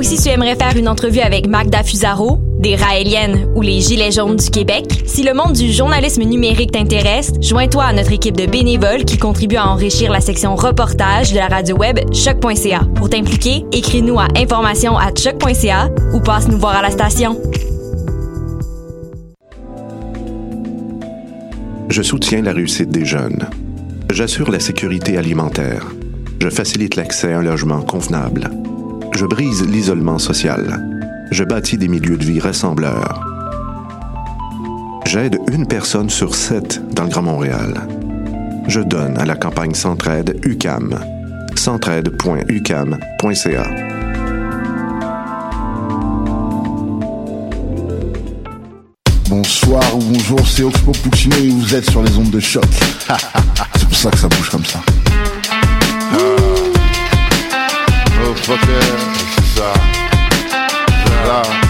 aussi, tu aimerais faire une entrevue avec Magda Fusaro, des Raéliennes ou les Gilets jaunes du Québec? Si le monde du journalisme numérique t'intéresse, joins-toi à notre équipe de bénévoles qui contribue à enrichir la section reportage de la radio web choc.ca. Pour t'impliquer, écris-nous à information à choc.ca ou passe nous voir à la station. Je soutiens la réussite des jeunes. J'assure la sécurité alimentaire. Je facilite l'accès à un logement convenable je brise l'isolement social. Je bâtis des milieux de vie rassembleurs. J'aide une personne sur sept dans le Grand Montréal. Je donne à la campagne Centraide UCAM. centraide.ucam.ca. Bonsoir ou bonjour, c'est Oxpo Puccino et vous êtes sur les ondes de choc. c'est pour ça que ça bouge comme ça. Voter, za, za.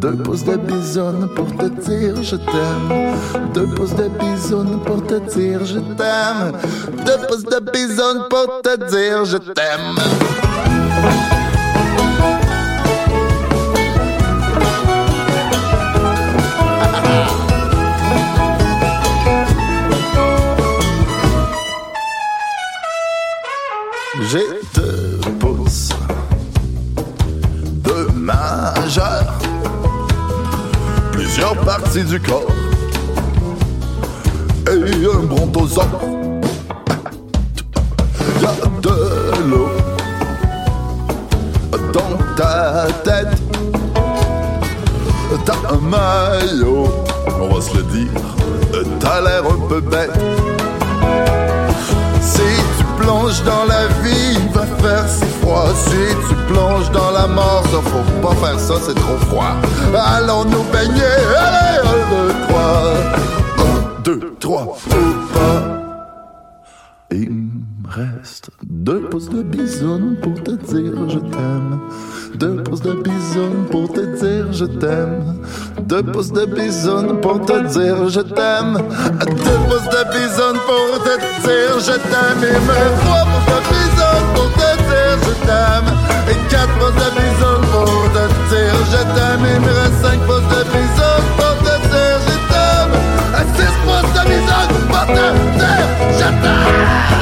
Deux pouces de bisounes pour te dire je t'aime. Deux pouces de bisounes pour te dire je t'aime. J'ai et un brontosaure. Y'a de l'eau dans ta tête. T'as un maillot, on va se le dire. T'as l'air un peu bête. Si tu plonges dans la vie, il va faire si froid. Si tu plonge dans la mort. Ça, faut pas faire ça, c'est trop froid. Allons nous baigner. Un, deux, trois. Ou pas. Il me reste deux pouces de bisoune pour te dire je t'aime. Deux pouces de bisoune pour te dire je t'aime. Deux pouces de bisoune pour te dire je t'aime. Deux pouces de bisoune pour te dire je t'aime. Et même trois pouces de bisoune pour te dire je t'aime. Et quatre pouces de bisoune pour te dire je t'aime. Il me reste cinq pouces de bisoune pour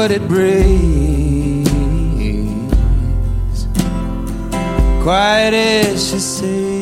what it brings. Quiet as she sings.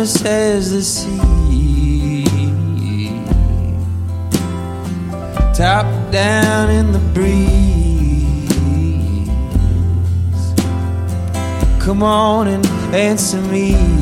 As the sea top down in the breeze. Come on and answer me.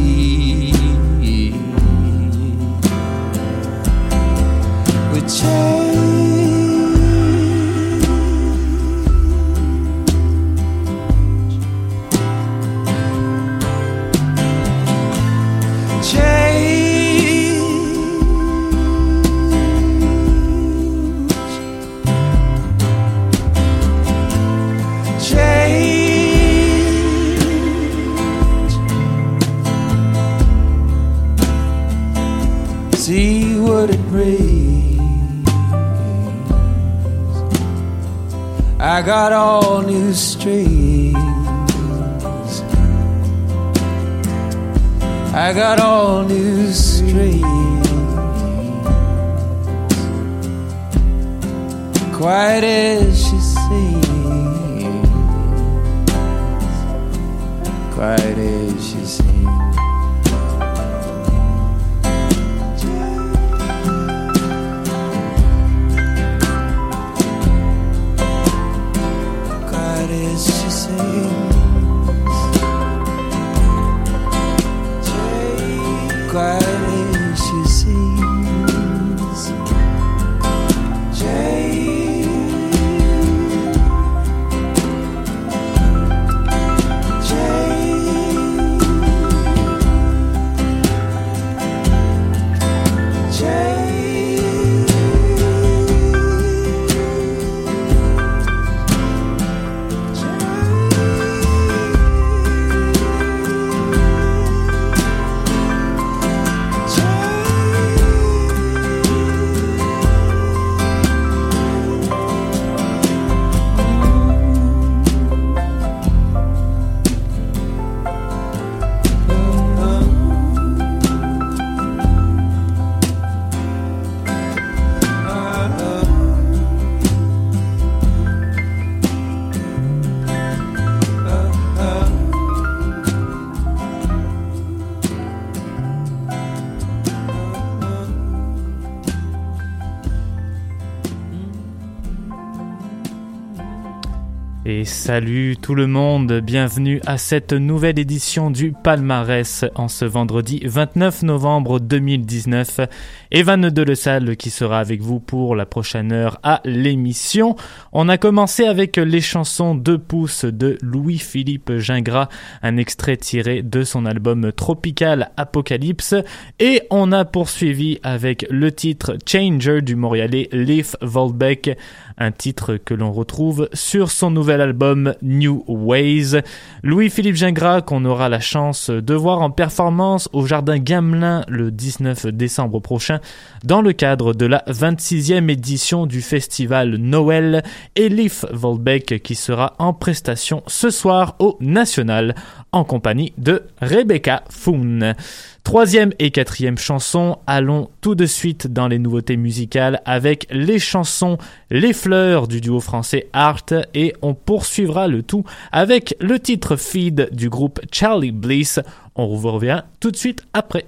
Got all new strings. I got salut tout le monde, bienvenue à cette nouvelle édition du Palmarès en ce vendredi 29 novembre 2019. Evan Salle qui sera avec vous pour la prochaine heure à l'émission. On a commencé avec les chansons 2 pouces de Louis-Philippe Gingras, un extrait tiré de son album Tropical Apocalypse. Et on a poursuivi avec le titre Changer du Montréalais Leif Volbeck, un titre que l'on retrouve sur son nouvel album New Ways. Louis-Philippe Gingras qu'on aura la chance de voir en performance au Jardin Gamelin le 19 décembre prochain dans le cadre de la 26e édition du festival Noël et Leif Volbeck qui sera en prestation ce soir au National en compagnie de Rebecca Foon. Troisième et quatrième chanson, allons tout de suite dans les nouveautés musicales avec les chansons Les Fleurs du duo français Art et on poursuivra le tout avec le titre Feed du groupe Charlie Bliss. On vous revient tout de suite après.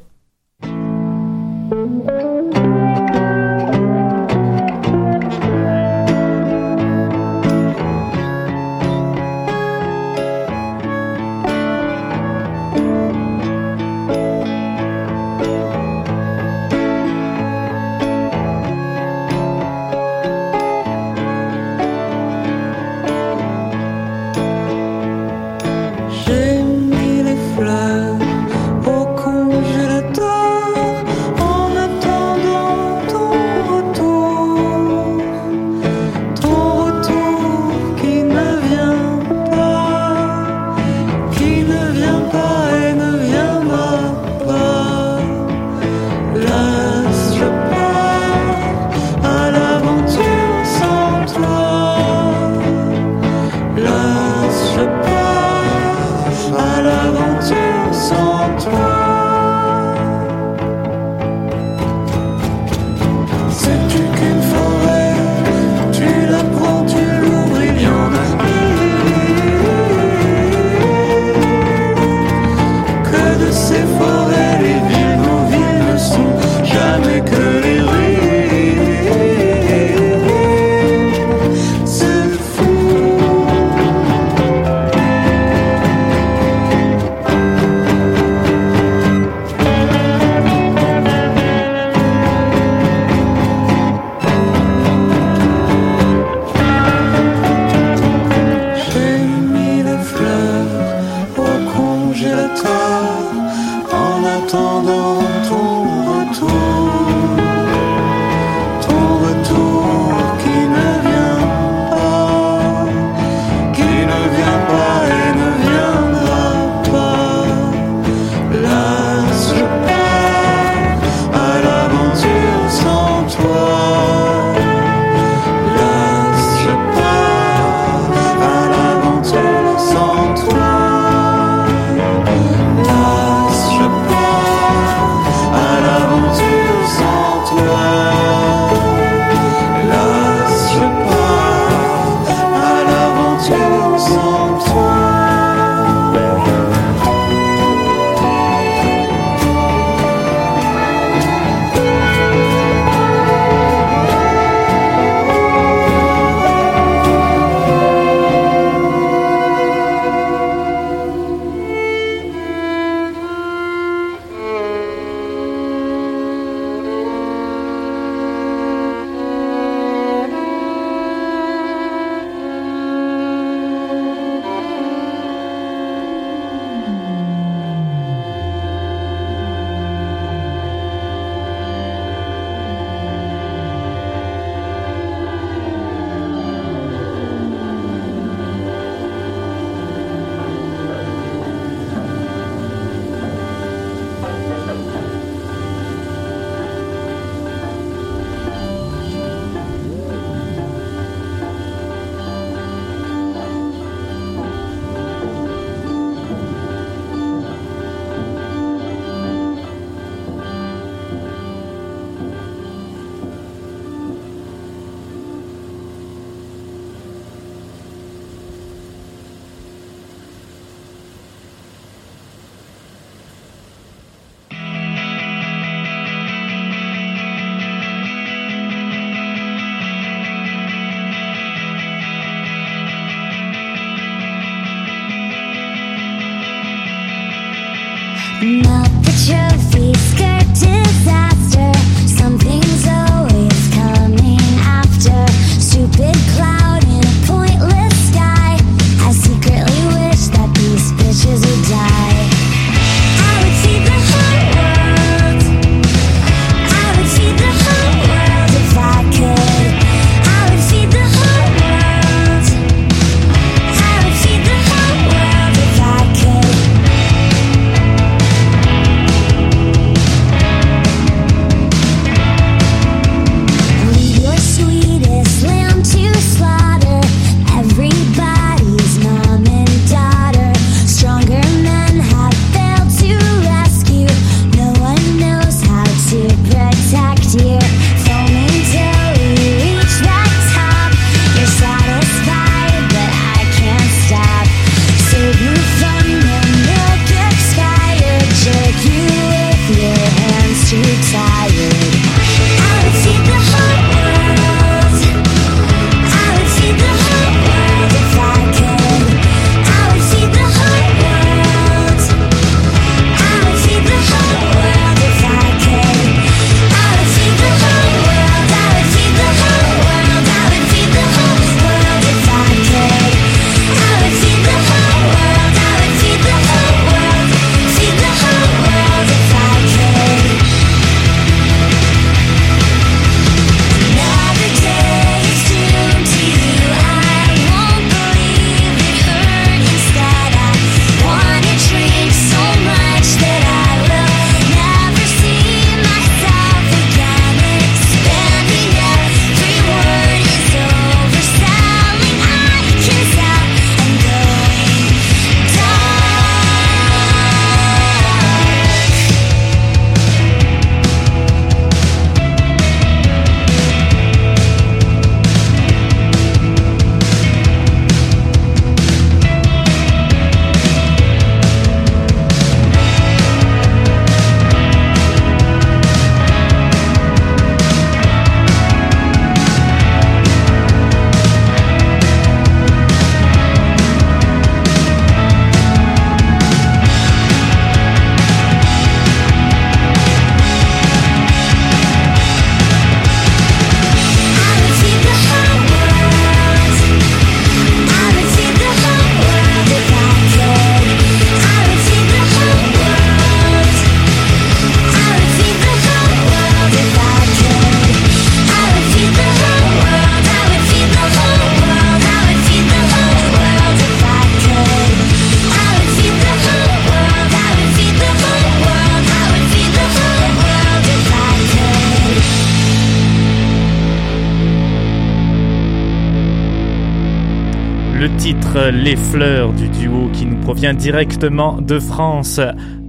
Les Fleurs du duo qui nous provient directement de France.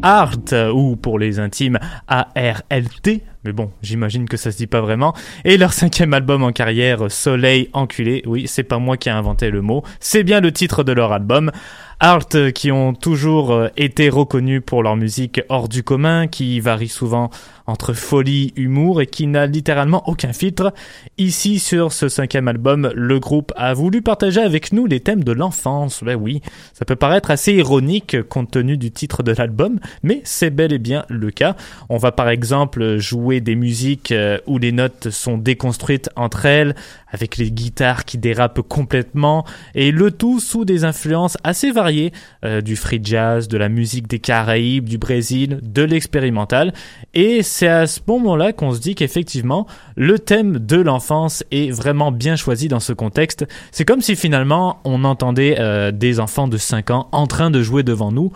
Art, ou pour les intimes, A-R-L-T, mais bon, j'imagine que ça se dit pas vraiment. Et leur cinquième album en carrière, Soleil Enculé, oui, c'est pas moi qui ai inventé le mot, c'est bien le titre de leur album. Art qui ont toujours euh, été reconnus pour leur musique hors du commun, qui varie souvent entre folie, humour et qui n'a littéralement aucun filtre. Ici, sur ce cinquième album, le groupe a voulu partager avec nous les thèmes de l'enfance. Ben oui, ça peut paraître assez ironique compte tenu du titre de l'album, mais c'est bel et bien le cas. On va par exemple jouer des musiques euh, où les notes sont déconstruites entre elles, avec les guitares qui dérapent complètement, et le tout sous des influences assez variées, euh, du free jazz, de la musique des Caraïbes, du Brésil, de l'expérimental, et à ce moment-là qu'on se dit qu'effectivement, le thème de l'enfance est vraiment bien choisi dans ce contexte. C'est comme si finalement on entendait euh, des enfants de 5 ans en train de jouer devant nous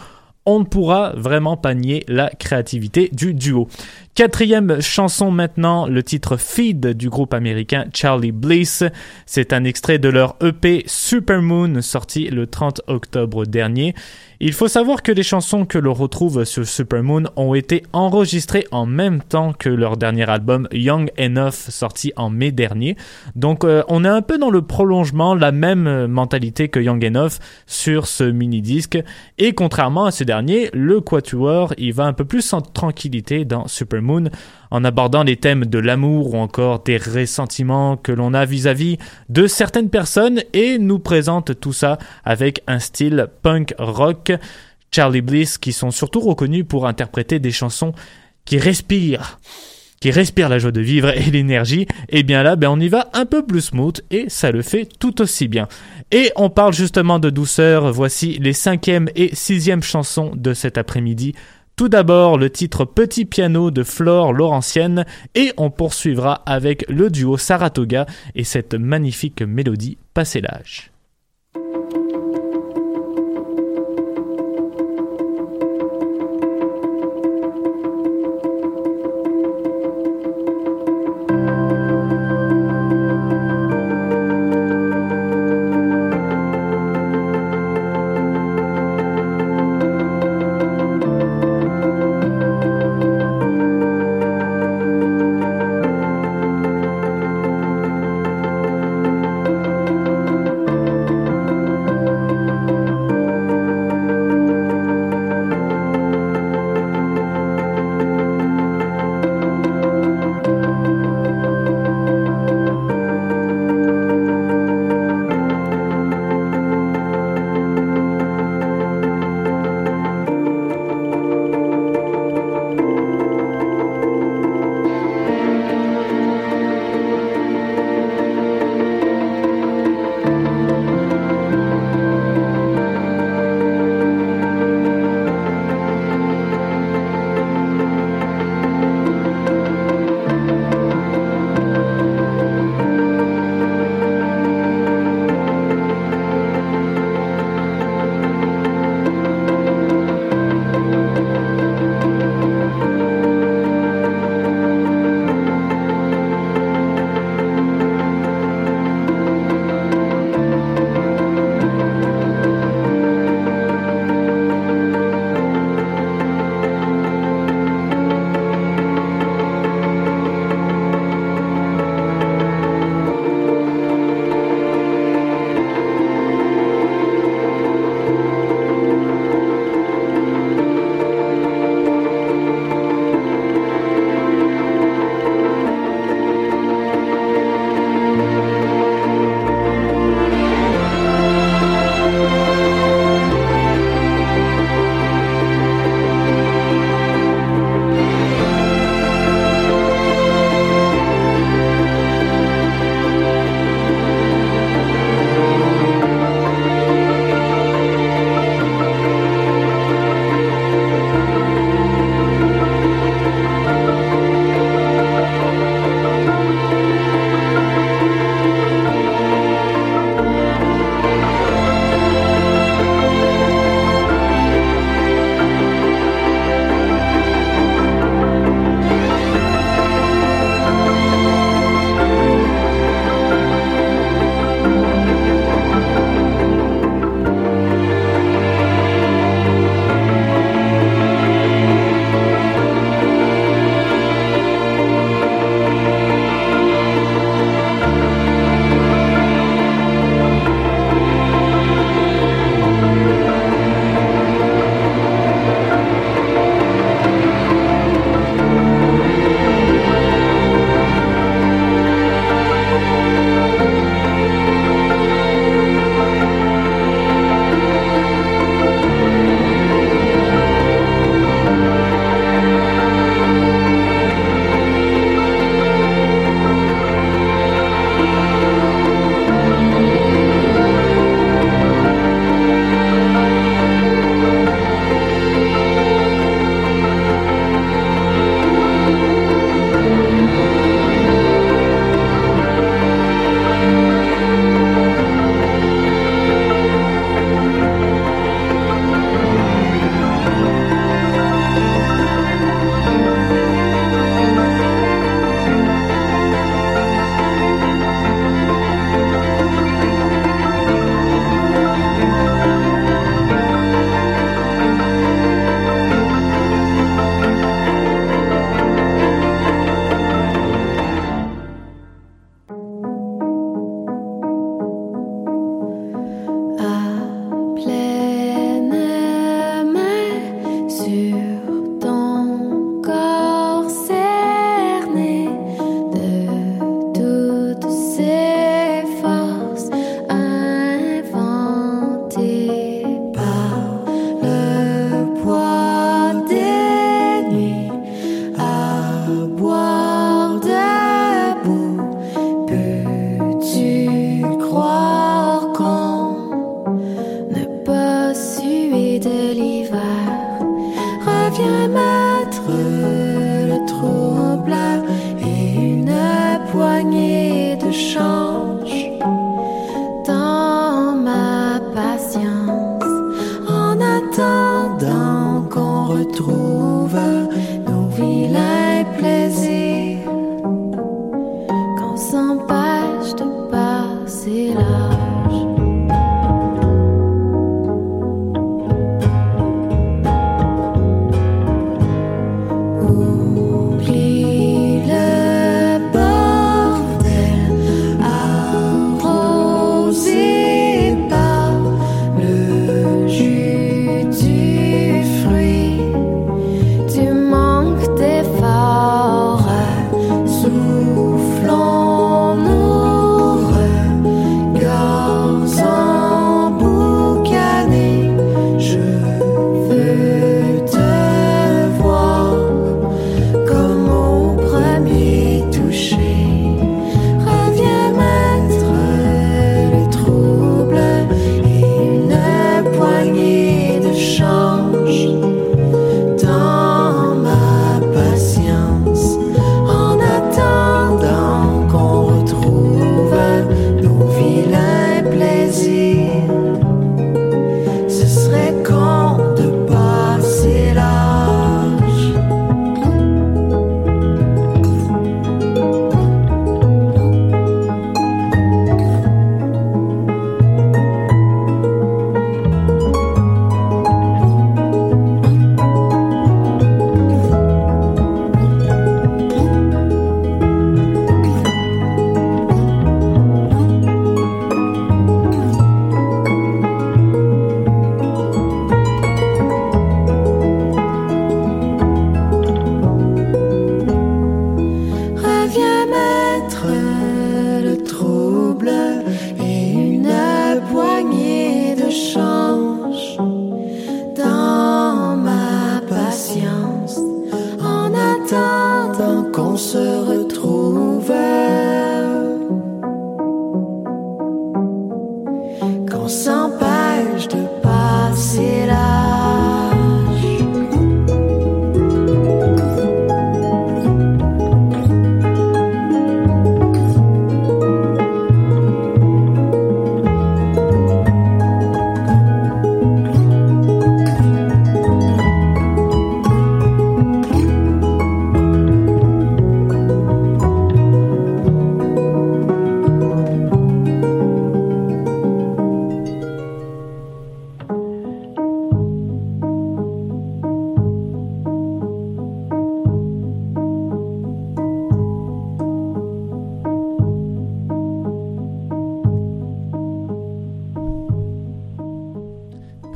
on ne pourra vraiment pas nier la créativité du duo. Quatrième chanson maintenant, le titre Feed du groupe américain Charlie Bliss. C'est un extrait de leur EP Supermoon sorti le 30 octobre dernier. Il faut savoir que les chansons que l'on retrouve sur Supermoon ont été enregistrées en même temps que leur dernier album Young Enough sorti en mai dernier. Donc euh, on est un peu dans le prolongement, la même mentalité que Young Enough sur ce mini-disque. Et contrairement à ce dernier, le Quatuor, il va un peu plus en tranquillité dans Supermoon en abordant les thèmes de l'amour ou encore des ressentiments que l'on a vis-à-vis de certaines personnes et nous présente tout ça avec un style punk rock. Charlie Bliss qui sont surtout reconnus pour interpréter des chansons qui respirent qui respirent la joie de vivre et l'énergie, et bien là, ben on y va un peu plus smooth et ça le fait tout aussi bien. Et on parle justement de douceur, voici les cinquième et sixième chansons de cet après-midi tout d'abord le titre Petit piano de Flore Laurentienne et on poursuivra avec le duo Saratoga et cette magnifique mélodie Passé l'âge.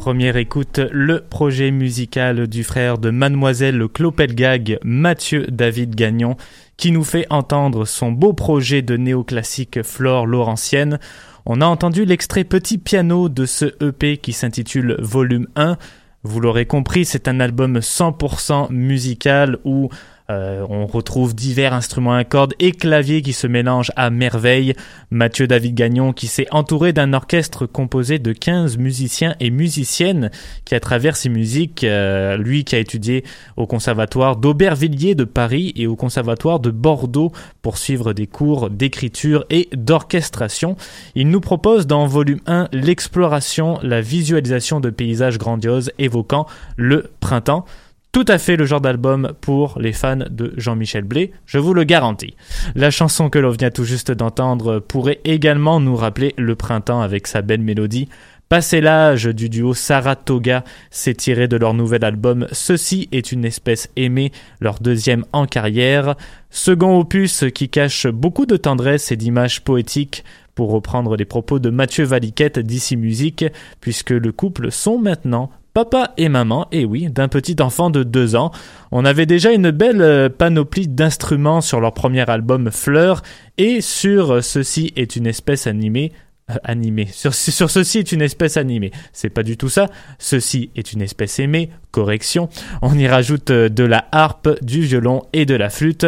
Première écoute, le projet musical du frère de Mademoiselle Clopelgag, Mathieu David Gagnon, qui nous fait entendre son beau projet de néoclassique Flore Laurentienne. On a entendu l'extrait petit piano de ce EP qui s'intitule Volume 1. Vous l'aurez compris, c'est un album 100% musical où euh, on retrouve divers instruments à cordes et claviers qui se mélangent à merveille. Mathieu David Gagnon qui s'est entouré d'un orchestre composé de 15 musiciens et musiciennes qui à travers ses musiques, euh, lui qui a étudié au conservatoire d'Aubervilliers de Paris et au conservatoire de Bordeaux pour suivre des cours d'écriture et d'orchestration, il nous propose dans volume 1 l'exploration, la visualisation de paysages grandioses évoquant le printemps tout à fait le genre d'album pour les fans de Jean-Michel Blé, je vous le garantis. La chanson que l'on vient tout juste d'entendre pourrait également nous rappeler le printemps avec sa belle mélodie. Passé l'âge du duo Saratoga, c'est tiré de leur nouvel album Ceci est une espèce aimée, leur deuxième en carrière. Second opus qui cache beaucoup de tendresse et d'images poétiques pour reprendre les propos de Mathieu Valiquette d'ici Musique, puisque le couple sont maintenant papa et maman, et oui, d'un petit enfant de deux ans. On avait déjà une belle euh, panoplie d'instruments sur leur premier album Fleur, et sur euh, Ceci est une espèce animée, euh, animée. Sur, ceci est une espèce animée. C'est pas du tout ça. Ceci est une espèce aimée. Correction. On y rajoute de la harpe, du violon et de la flûte.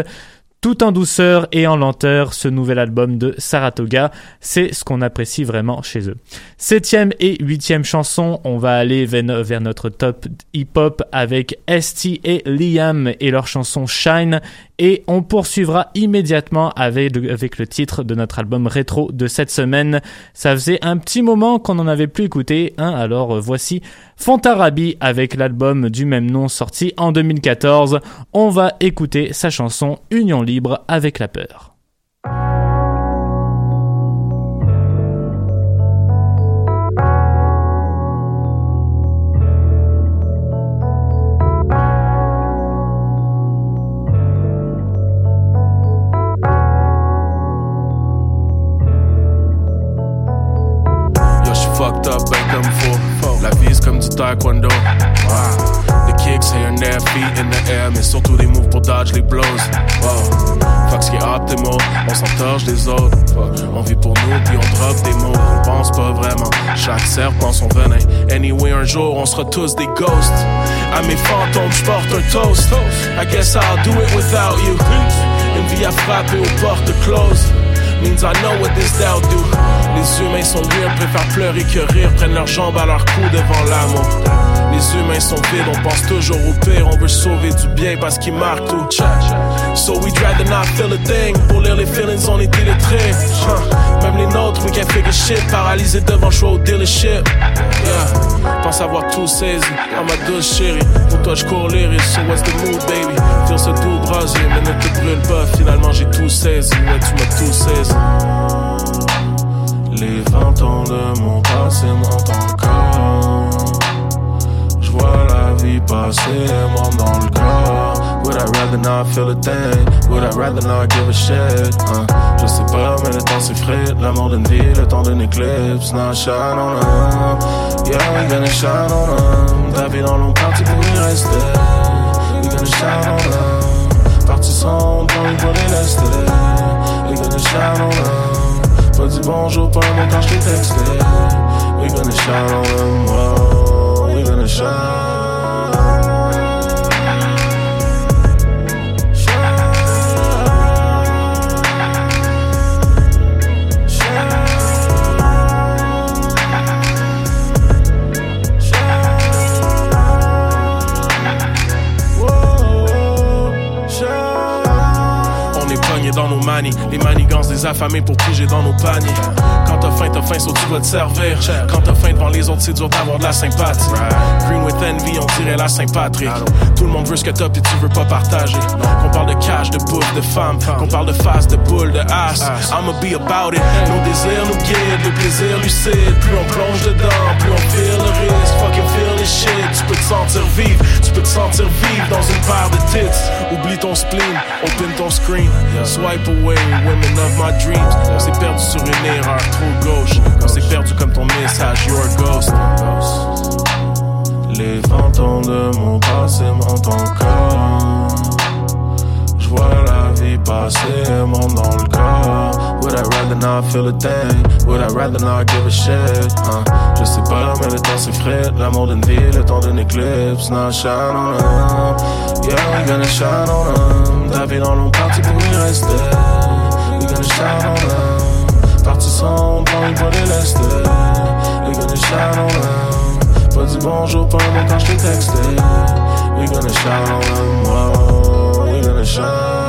Tout en douceur et en lenteur, ce nouvel album de Saratoga, c'est ce qu'on apprécie vraiment chez eux. Septième et huitième chanson, on va aller vers notre top hip-hop avec ST et Liam et leur chanson Shine et on poursuivra immédiatement avec, avec le titre de notre album rétro de cette semaine. Ça faisait un petit moment qu'on n'en avait plus écouté, hein, alors euh, voici Fontarabi avec l'album du même nom sorti en 2014. On va écouter sa chanson Union libre avec la peur. Anyway, un jour, on sera tous des ghosts. À mes fantômes, j'porte un toast. I guess I'll do it without you. Une vie à frapper aux portes closes means I know what this doubt do. Les humains sont weird, préfèrent pleurer que rire, prennent leurs jambes à leur cou devant l'amour. Les humains sont vides, on pense toujours au pire, on veut sauver du bien parce qu'il marque tout. So we'd rather not feel a thing. Pour lire les feelings, on est illettrés. Même les nôtres, we can't figure shit. Paralysés devant le choix au dealership. Yeah. Pense avoir tout saisi. À ma douce chérie. Pour toi, je cours les risques. So what's the mood, baby? Tire ce tout brasier, mais ne te brûle pas. Finalement, j'ai tout saisi. Ouais, tu m'as tout saisi. Les vingt ans de mon passé montent encore. Je vois la vie passer, moi dans le corps. Would I rather not feel a thing? Would I rather not give a shit? Uh, je sais pas, mais le temps s'effrite. L'amour d'une vie, le temps d'une éclipse. Now shine on them. Yeah, we gonna shine on them. Ta vie dans long parti pour y rester. We gonna shine on them. Parti sombre, dans pour les lester. We gonna shine on them. Pas dit bonjour, pas un mot quand je t'ai texté. We gonna shine on them. Oh, we gonna shine. Les manigances des affamés pour piger dans nos paniers. Quand t'as faim, t'as faim, sauf tu dois te servir. Quand t'as faim devant les autres, c'est dur d'avoir de la sympathie. Green with envy, on dirait la Saint-Patrick. Tout le monde veut ce que t'as, puis tu veux pas partager. Qu'on parle de cash, de bouffe, de femme. Qu'on parle de face, de boule, de ass. I'ma be about it. Nos désirs nous guident, le plaisir lucide. Plus on plonge dedans, plus on feel le risque. Fucking feel the shit. Tu peux te sentir vivre, peux te sentir vivre dans une paire de tits. Oublie ton spleen, open ton screen. Swipe away, women of my dreams. On s'est perdu sur une erreur trop gauche. On s'est perdu comme ton message, you're a ghost. Les fantômes de mon passé mentent encore. J'vois la vie passer, monte dans le corps. Would I rather not feel a thing? Would I rather not give a shit? Je sais pas, mais le temps s'effrite. L'amour d'une vie, le temps d'une éclipse. Now shine on them. Yeah, we gonna shine on them. Ta vie dans parti pour y rester. We gonna shine on them. Parti pas envie de les lester. We gonna shine on them. Pas dit bonjour, pas un quand je t'ai texté. We gonna shine on them. Whoa, we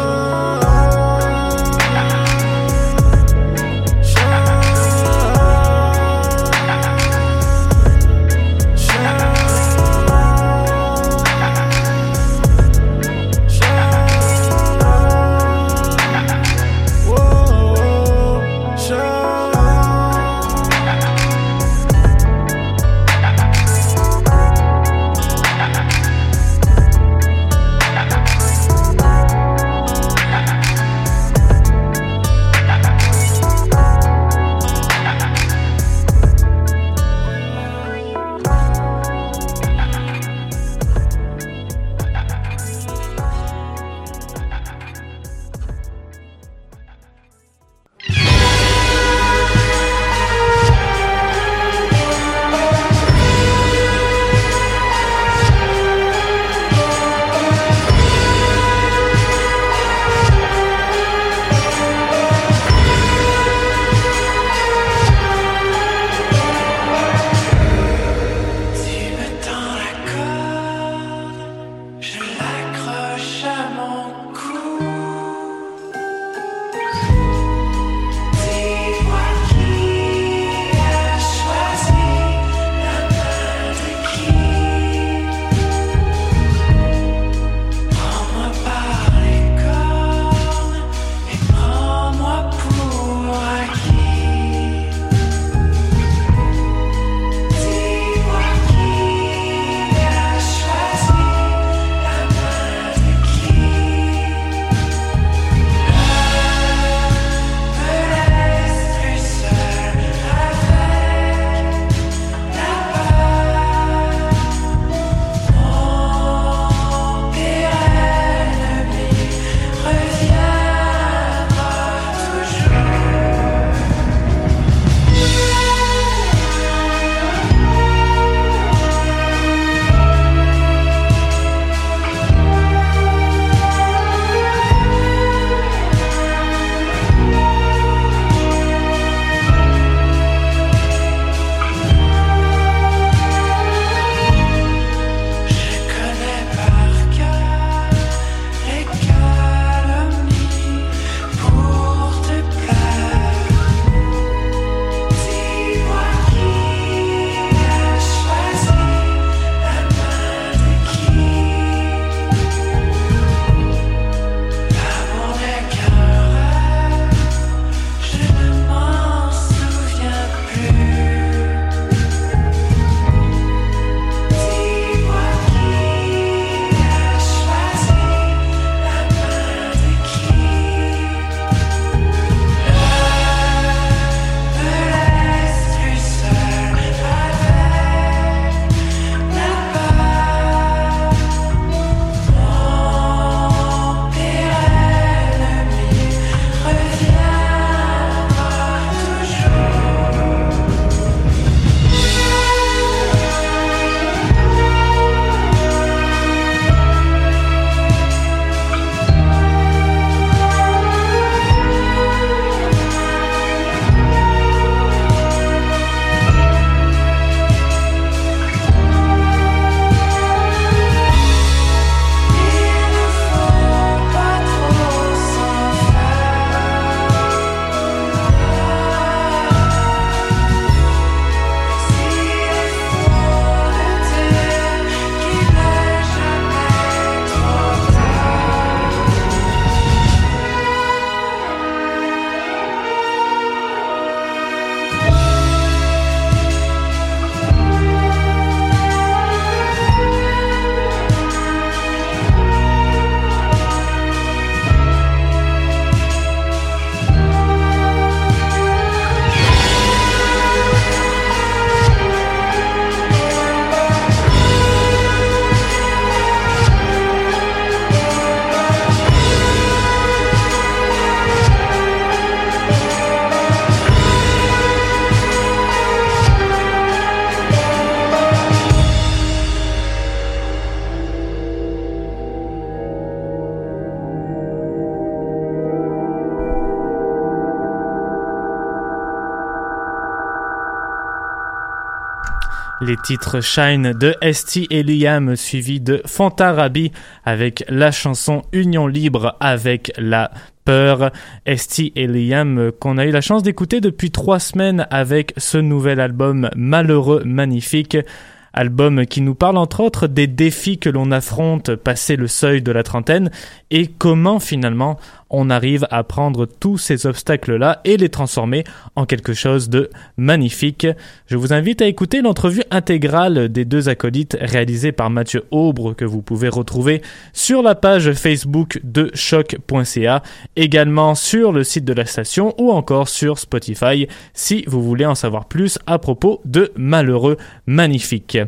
Les titres Shine de ST et Liam suivi de Fantarabi avec la chanson Union libre avec la peur. ST et Liam qu'on a eu la chance d'écouter depuis trois semaines avec ce nouvel album Malheureux Magnifique. Album qui nous parle entre autres des défis que l'on affronte passé le seuil de la trentaine et comment finalement on arrive à prendre tous ces obstacles-là et les transformer en quelque chose de magnifique. Je vous invite à écouter l'entrevue intégrale des deux acolytes réalisée par Mathieu Aubre que vous pouvez retrouver sur la page Facebook de choc.ca, également sur le site de la station ou encore sur Spotify si vous voulez en savoir plus à propos de Malheureux Magnifique.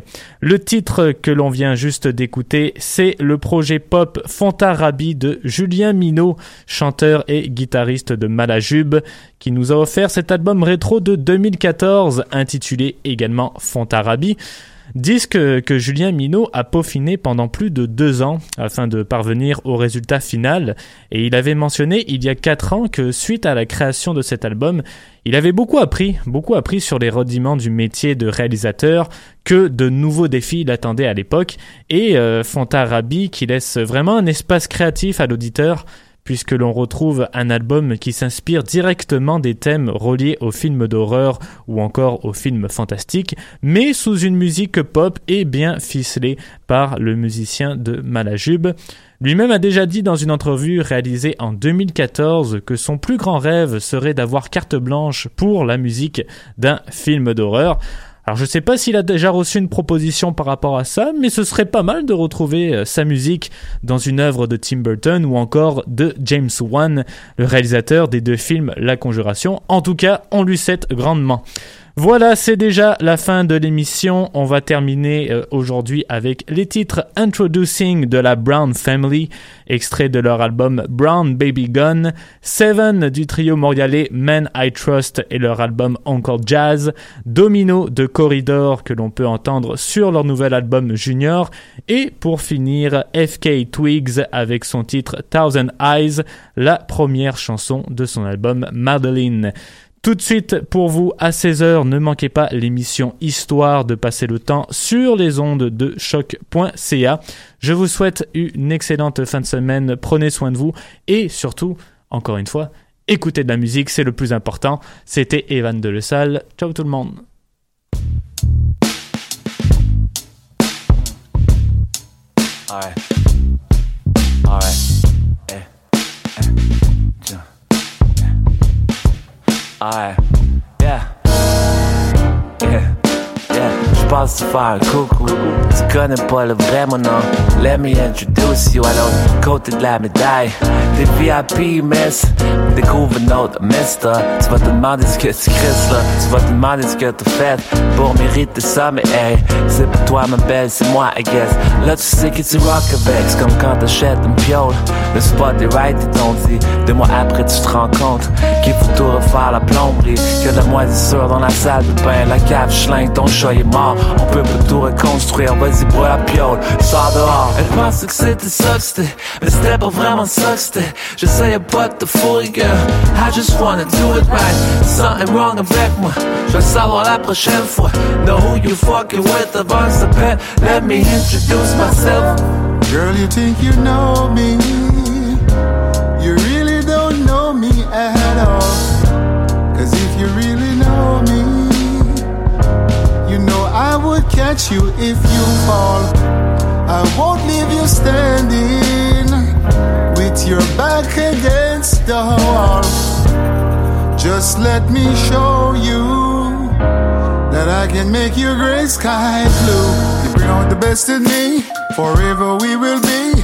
Le titre que l'on vient juste d'écouter, c'est le projet pop Fantarabi de Julien Minot, chanteur et guitariste de Malajube, qui nous a offert cet album rétro de 2014 intitulé également Fontarabi. Disque que Julien Minot a peaufiné pendant plus de deux ans afin de parvenir au résultat final. Et il avait mentionné il y a quatre ans que suite à la création de cet album, il avait beaucoup appris, beaucoup appris sur les rudiments du métier de réalisateur, que de nouveaux défis l'attendaient à l'époque, et euh, Fontarabi qui laisse vraiment un espace créatif à l'auditeur puisque l'on retrouve un album qui s'inspire directement des thèmes reliés aux films d'horreur ou encore aux films fantastiques, mais sous une musique pop et bien ficelée par le musicien de Malajube. Lui-même a déjà dit dans une entrevue réalisée en 2014 que son plus grand rêve serait d'avoir carte blanche pour la musique d'un film d'horreur. Alors je sais pas s'il a déjà reçu une proposition par rapport à ça, mais ce serait pas mal de retrouver euh, sa musique dans une œuvre de Tim Burton ou encore de James Wan, le réalisateur des deux films La Conjuration. En tout cas, on lui souhaite grandement. Voilà, c'est déjà la fin de l'émission. On va terminer euh, aujourd'hui avec les titres Introducing de la Brown Family, extrait de leur album Brown Baby Gun, Seven du trio montréalais Men I Trust et leur album Encore Jazz, Domino de Corridor que l'on peut entendre sur leur nouvel album Junior, et pour finir FK Twigs avec son titre Thousand Eyes, la première chanson de son album Madeline. Tout de suite, pour vous, à 16h, ne manquez pas l'émission Histoire de passer le temps sur les ondes de choc.ca. Je vous souhaite une excellente fin de semaine, prenez soin de vous et surtout, encore une fois, écoutez de la musique, c'est le plus important. C'était Evan de Le Salle. Ciao tout le monde. Yeah. Pense te faire coucou. Tu connais pas le vrai mon nom. Let me introduce you à l'autre côté de la médaille. Des VIP, miss. Découvre notre mister. Tu vas te demander ce que tu crisses là. Tu vas te demander ce que t'as fait pour mériter ça. Mais hey, c'est pour toi ma belle, c'est moi, I guess. Là, tu sais que tu rock avec. C'est comme quand t'achètes une piole. Le spot est right, ils t'ont dit. Deux mois après, tu te rends compte qu'il faut tout refaire la plomberie. Que de la moisissure dans la salle de bain. La cave schlingue, ton chat est mort. On peut pas tout reconstruire. Vas-y, bois la piole. Sors dehors. Elle pensait que c'était ça que c'était. Mais c'était pas vraiment ça que c'était. J'essayais pas de te fourrer, girl. I just wanna do it right. Something wrong avec moi. Je vais savoir la prochaine fois. Know who you fucking with avant que ça pète. Let me introduce myself. Girl, you think you know me? You really don't know me at all. I would catch you if you fall. I won't leave you standing with your back against the wall. Just let me show you that I can make your gray skies blue. You bring out the best in me, forever we will be.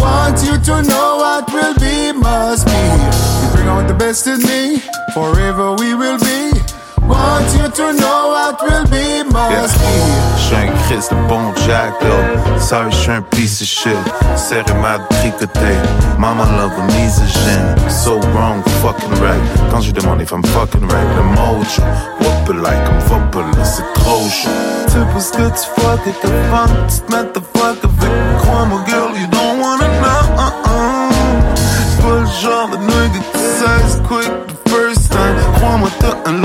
Want you to know what will be must be. You bring out the best in me, forever we will be. Want you to know what will be must be. Je suis un Christ de bon Jack, though. Sorry, je suis un piece of shit. Serré ma tricoté. Mama love a misogyne. So wrong, fucking right. Quand je demande if I'm fucking right, le mojo. Whoop it like I'm football, c'est trop chaud. C'est parce que tu fuck et t'as fun. Tu te mets ta fuck avec. Crois-moi, girl, you don't wanna know. Uh-uh. C'est pas le genre de nigga qui says quick the first time. Crois-moi, t'as un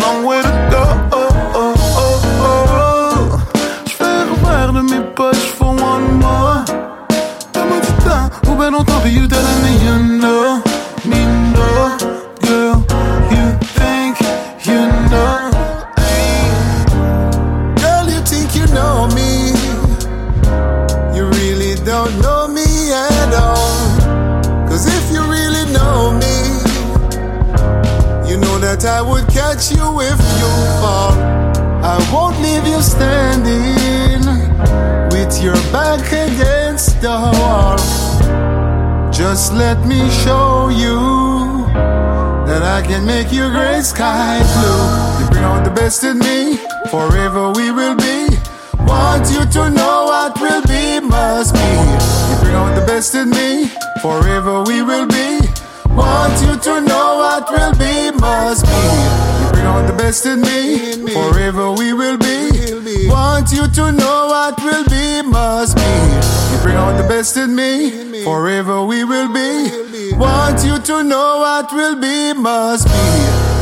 Just let me show you that I can make your gray sky blue. You bring out the best in me, forever we will be. Want you to know what will be must be. You bring out the best in me, forever we will be. Want you to know what will be must be. You bring out the best in me, forever we will be. Want you to know what will be must be. You bring out the best in me, forever we will be. Want you to know what will be must be.